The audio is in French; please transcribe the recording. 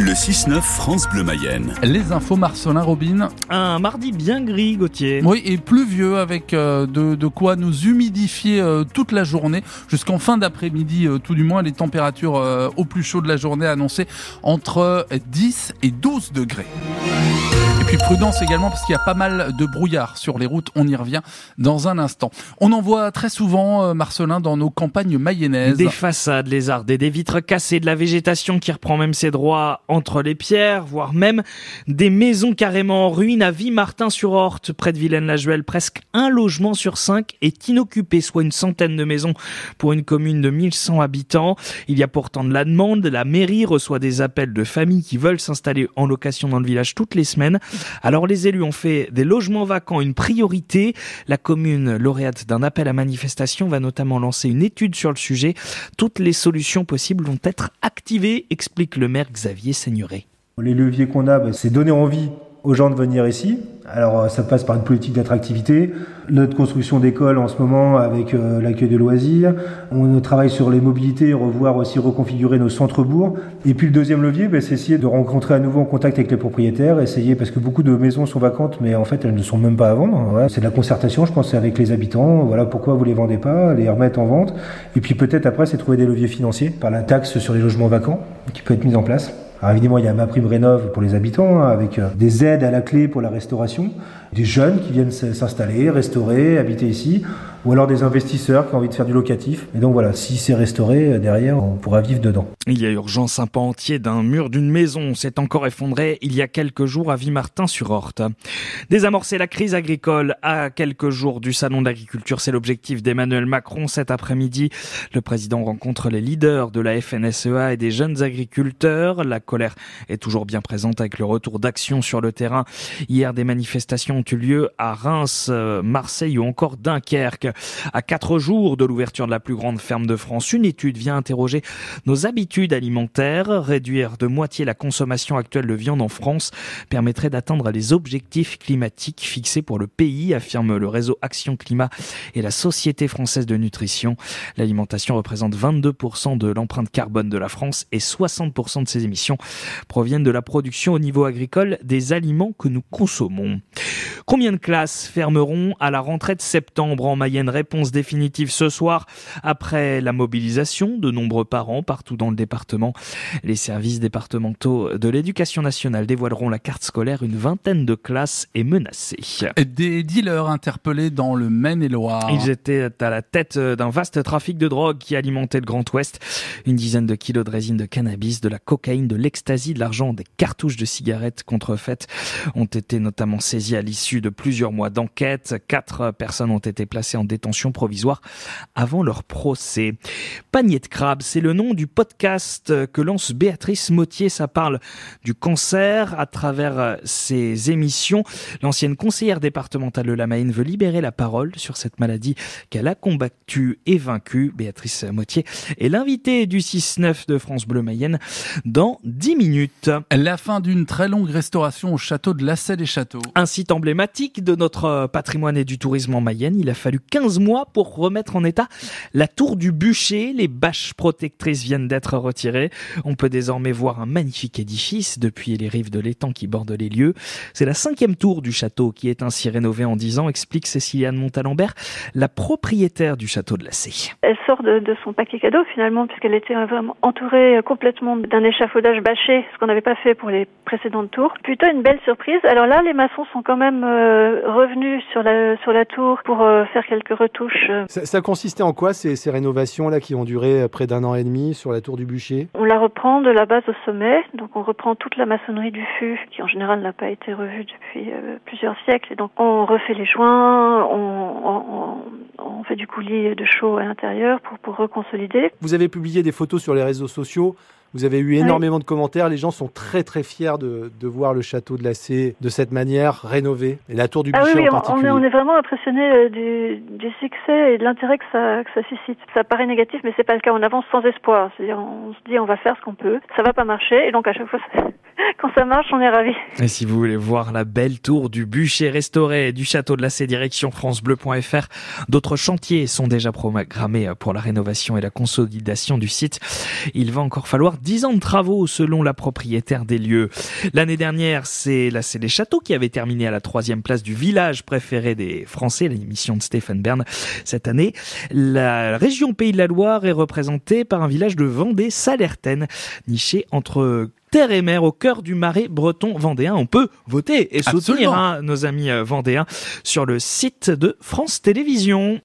Le 6-9 France Bleu Mayenne. Les infos Marcelin Robin. Un mardi bien gris, Gauthier. Oui, et pluvieux avec euh, de, de, quoi nous humidifier euh, toute la journée, jusqu'en fin d'après-midi, euh, tout du moins, les températures au plus chaud de la journée annoncées entre 10 et 12 degrés. Puis prudence également parce qu'il y a pas mal de brouillard sur les routes. On y revient dans un instant. On en voit très souvent, Marcelin, dans nos campagnes mayennaises. Des façades lézardées, des vitres cassées, de la végétation qui reprend même ses droits entre les pierres, voire même des maisons carrément en ruine à Vie-Martin-sur-Horte, près de Vilaine-la-Juelle. Presque un logement sur cinq est inoccupé, soit une centaine de maisons pour une commune de 1100 habitants. Il y a pourtant de la demande. La mairie reçoit des appels de familles qui veulent s'installer en location dans le village toutes les semaines. Alors les élus ont fait des logements vacants une priorité. La commune lauréate d'un appel à manifestation va notamment lancer une étude sur le sujet. Toutes les solutions possibles vont être activées, explique le maire Xavier Seigneuré. Les leviers qu'on a, bah, c'est donner envie aux gens de venir ici. Alors euh, ça passe par une politique d'attractivité, notre construction d'école en ce moment avec euh, l'accueil de loisirs, on travaille sur les mobilités, revoir aussi reconfigurer nos centres-bourgs. Et puis le deuxième levier, bah, c'est essayer de rencontrer à nouveau en contact avec les propriétaires, essayer parce que beaucoup de maisons sont vacantes, mais en fait elles ne sont même pas à vendre. C'est de la concertation, je pense, avec les habitants. Voilà pourquoi vous les vendez pas, les remettre en vente. Et puis peut-être après, c'est trouver des leviers financiers par la taxe sur les logements vacants qui peut être mise en place. Alors évidemment, il y a ma prime rénov pour les habitants, hein, avec euh, des aides à la clé pour la restauration, des jeunes qui viennent s'installer, restaurer, habiter ici ou alors des investisseurs qui ont envie de faire du locatif. Et donc voilà, si c'est restauré, euh, derrière, on pourra vivre dedans. Il y a urgence, un pan entier d'un mur d'une maison s'est encore effondré il y a quelques jours à Vimartin-sur-Horte. Désamorcer la crise agricole à quelques jours du salon d'agriculture, c'est l'objectif d'Emmanuel Macron cet après-midi. Le président rencontre les leaders de la FNSEA et des jeunes agriculteurs. La colère est toujours bien présente avec le retour d'action sur le terrain. Hier, des manifestations ont eu lieu à Reims, euh, Marseille ou encore Dunkerque. À quatre jours de l'ouverture de la plus grande ferme de France, une étude vient interroger nos habitudes alimentaires. Réduire de moitié la consommation actuelle de viande en France permettrait d'atteindre les objectifs climatiques fixés pour le pays, affirme le réseau Action Climat et la Société française de nutrition. L'alimentation représente 22% de l'empreinte carbone de la France et 60% de ses émissions proviennent de la production au niveau agricole des aliments que nous consommons. Combien de classes fermeront à la rentrée de septembre en Mayenne Réponse définitive ce soir après la mobilisation de nombreux parents partout dans le département. Les services départementaux de l'éducation nationale dévoileront la carte scolaire. Une vingtaine de classes est menacée. Des dealers interpellés dans le Maine-et-Loire. Ils étaient à la tête d'un vaste trafic de drogue qui alimentait le Grand Ouest. Une dizaine de kilos de résine de cannabis, de la cocaïne, de l'ecstasy, de l'argent, des cartouches de cigarettes contrefaites ont été notamment saisies à l'issue de plusieurs mois d'enquête. Quatre personnes ont été placées en détention provisoire avant leur procès. Panier de crabe, c'est le nom du podcast que lance Béatrice Mottier. Ça parle du cancer à travers ses émissions. L'ancienne conseillère départementale de la Mayenne veut libérer la parole sur cette maladie qu'elle a combattue et vaincue. Béatrice Mottier est l'invitée du 6-9 de France Bleu Mayenne dans 10 minutes. La fin d'une très longue restauration au château de Lassay et Châteaux. Un site emblématique de notre patrimoine et du tourisme en Mayenne. Il a fallu 15 mois pour remettre en état la tour du bûcher. Les bâches protectrices viennent d'être retirées. On peut désormais voir un magnifique édifice depuis les rives de l'étang qui bordent les lieux. C'est la cinquième tour du château qui est ainsi rénovée en 10 ans, explique Céciliane Montalembert, la propriétaire du château de la C. Elle sort de, de son paquet cadeau finalement puisqu'elle était vraiment entourée complètement d'un échafaudage bâché, ce qu'on n'avait pas fait pour les précédentes tours. Plutôt une belle surprise. Alors là, les maçons sont quand même euh, revenus sur la, sur la tour pour euh, faire quelques retouches. Euh. Ça, ça consistait en quoi ces, ces rénovations-là qui ont duré près d'un an et demi sur la tour du bûcher? On la reprend de la base au sommet, donc on reprend toute la maçonnerie du fût qui en général n'a pas été revue depuis plusieurs siècles. Et donc on refait les joints, on, on, on fait du coulis de chaux à l'intérieur pour, pour reconsolider. Vous avez publié des photos sur les réseaux sociaux vous avez eu énormément de commentaires. Les gens sont très très fiers de, de voir le château de la C de cette manière rénové et la tour du ah Bûcher oui, en particulier. On est, on est vraiment impressionné euh, du, du, succès et de l'intérêt que ça, que ça suscite. Ça paraît négatif, mais c'est pas le cas. On avance sans espoir. C'est-à-dire, on se dit on va faire ce qu'on peut. Ça va pas marcher, et donc à chaque fois, quand ça marche, on est ravis. Et si vous voulez voir la belle tour du bûcher restauré du château de la C direction francebleu.fr, d'autres chantiers sont déjà programmés pour la rénovation et la consolidation du site. Il va encore falloir 10 ans de travaux selon la propriétaire des lieux. L'année dernière, c'est la C des Châteaux qui avait terminé à la troisième place du village préféré des Français, l'émission de Stéphane Bern. Cette année, la région Pays de la Loire est représentée par un village de Vendée, Salertaine, niché entre terre et mer au cœur du marais breton vendéen. On peut voter et soutenir hein, nos amis euh, vendéens sur le site de France Télévisions.